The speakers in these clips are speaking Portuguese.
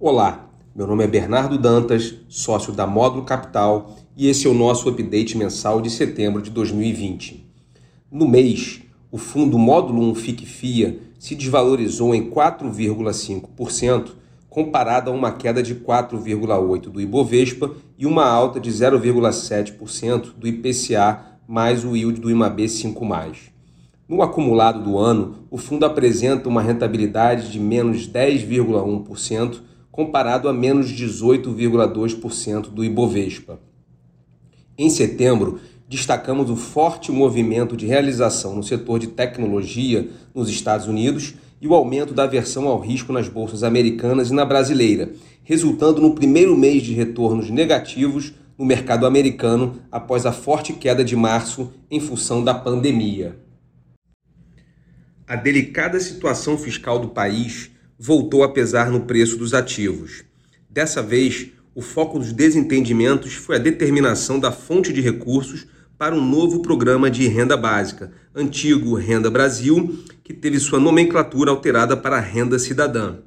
Olá, meu nome é Bernardo Dantas, sócio da Módulo Capital, e esse é o nosso update mensal de setembro de 2020. No mês, o fundo Módulo 1 FIC-FIA se desvalorizou em 4,5%, comparado a uma queda de 4,8% do Ibovespa e uma alta de 0,7% do IPCA mais o yield do IMAB 5+. No acumulado do ano, o fundo apresenta uma rentabilidade de menos 10,1%, comparado a menos 18,2% do Ibovespa. Em setembro, destacamos o forte movimento de realização no setor de tecnologia nos Estados Unidos e o aumento da aversão ao risco nas bolsas americanas e na brasileira, resultando no primeiro mês de retornos negativos no mercado americano após a forte queda de março em função da pandemia. A delicada situação fiscal do país voltou a pesar no preço dos ativos. Dessa vez, o foco dos desentendimentos foi a determinação da fonte de recursos para um novo programa de renda básica, antigo Renda Brasil, que teve sua nomenclatura alterada para Renda Cidadã.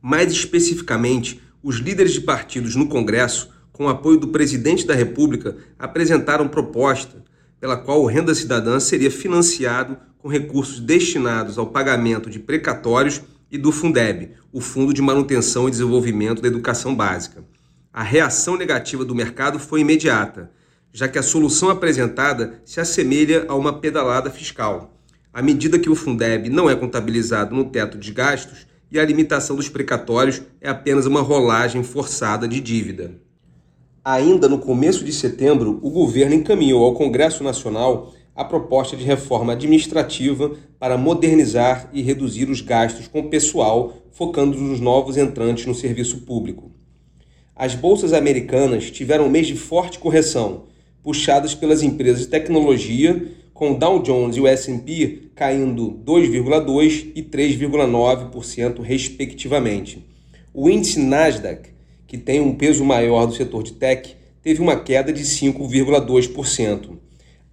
Mais especificamente, os líderes de partidos no Congresso, com o apoio do presidente da República, apresentaram proposta pela qual o Renda Cidadã seria financiado com recursos destinados ao pagamento de precatórios e do Fundeb, o Fundo de Manutenção e Desenvolvimento da Educação Básica. A reação negativa do mercado foi imediata, já que a solução apresentada se assemelha a uma pedalada fiscal. À medida que o Fundeb não é contabilizado no teto de gastos e a limitação dos precatórios é apenas uma rolagem forçada de dívida. Ainda no começo de setembro, o governo encaminhou ao Congresso Nacional a proposta de reforma administrativa para modernizar e reduzir os gastos com pessoal, focando nos novos entrantes no serviço público. As bolsas americanas tiveram um mês de forte correção, puxadas pelas empresas de tecnologia, com o Dow Jones e o S&P caindo 2,2% e 3,9% respectivamente. O índice Nasdaq, que tem um peso maior do setor de tech, teve uma queda de 5,2%.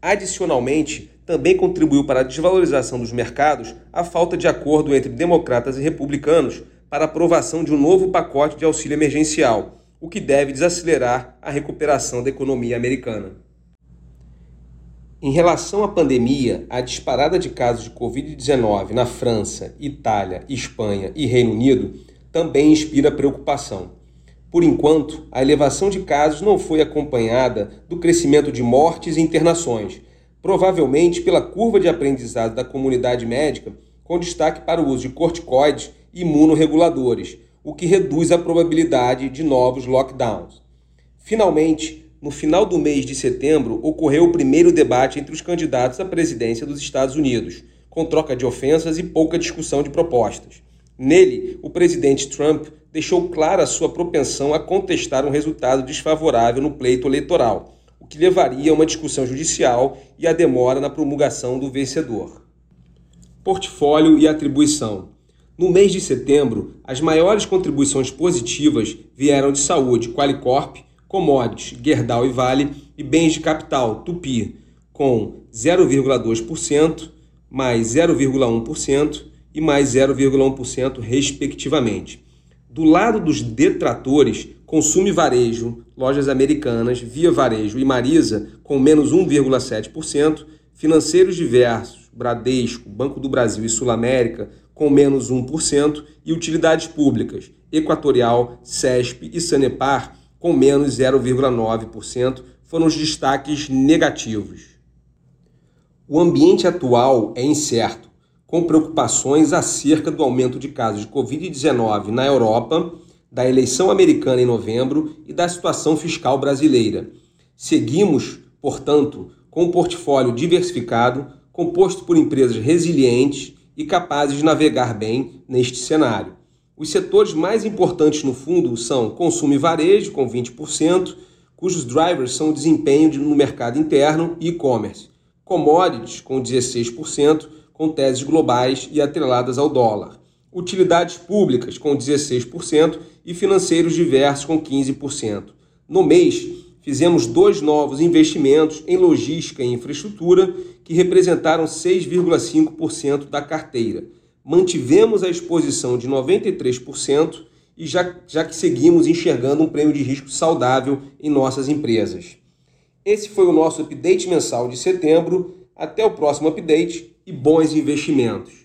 Adicionalmente, também contribuiu para a desvalorização dos mercados a falta de acordo entre democratas e republicanos para a aprovação de um novo pacote de auxílio emergencial, o que deve desacelerar a recuperação da economia americana. Em relação à pandemia, a disparada de casos de Covid-19 na França, Itália, Espanha e Reino Unido também inspira preocupação. Por enquanto, a elevação de casos não foi acompanhada do crescimento de mortes e internações, provavelmente pela curva de aprendizado da comunidade médica, com destaque para o uso de corticoides e imunorreguladores, o que reduz a probabilidade de novos lockdowns. Finalmente, no final do mês de setembro, ocorreu o primeiro debate entre os candidatos à presidência dos Estados Unidos, com troca de ofensas e pouca discussão de propostas. Nele, o presidente Trump deixou clara sua propensão a contestar um resultado desfavorável no pleito eleitoral, o que levaria a uma discussão judicial e a demora na promulgação do vencedor. Portfólio e atribuição. No mês de setembro, as maiores contribuições positivas vieram de saúde, Qualicorp, commodities, Gerdau e Vale e bens de capital, Tupi, com 0,2%, mais 0,1% e mais 0,1% respectivamente. Do lado dos detratores, Consumo e Varejo, Lojas Americanas, Via Varejo e Marisa com menos 1,7%, Financeiros Diversos, Bradesco, Banco do Brasil e Sul América com menos 1% e Utilidades Públicas, Equatorial, CESP e Sanepar com menos 0,9% foram os destaques negativos. O ambiente atual é incerto com preocupações acerca do aumento de casos de Covid-19 na Europa, da eleição americana em novembro e da situação fiscal brasileira. Seguimos, portanto, com um portfólio diversificado, composto por empresas resilientes e capazes de navegar bem neste cenário. Os setores mais importantes no fundo são consumo e varejo, com 20%, cujos drivers são o desempenho no mercado interno e e-commerce, commodities, com 16%, com teses globais e atreladas ao dólar, utilidades públicas com 16% e financeiros diversos com 15%. No mês, fizemos dois novos investimentos em logística e infraestrutura que representaram 6,5% da carteira. Mantivemos a exposição de 93% e já, já que seguimos enxergando um prêmio de risco saudável em nossas empresas. Esse foi o nosso update mensal de setembro. Até o próximo update e bons investimentos.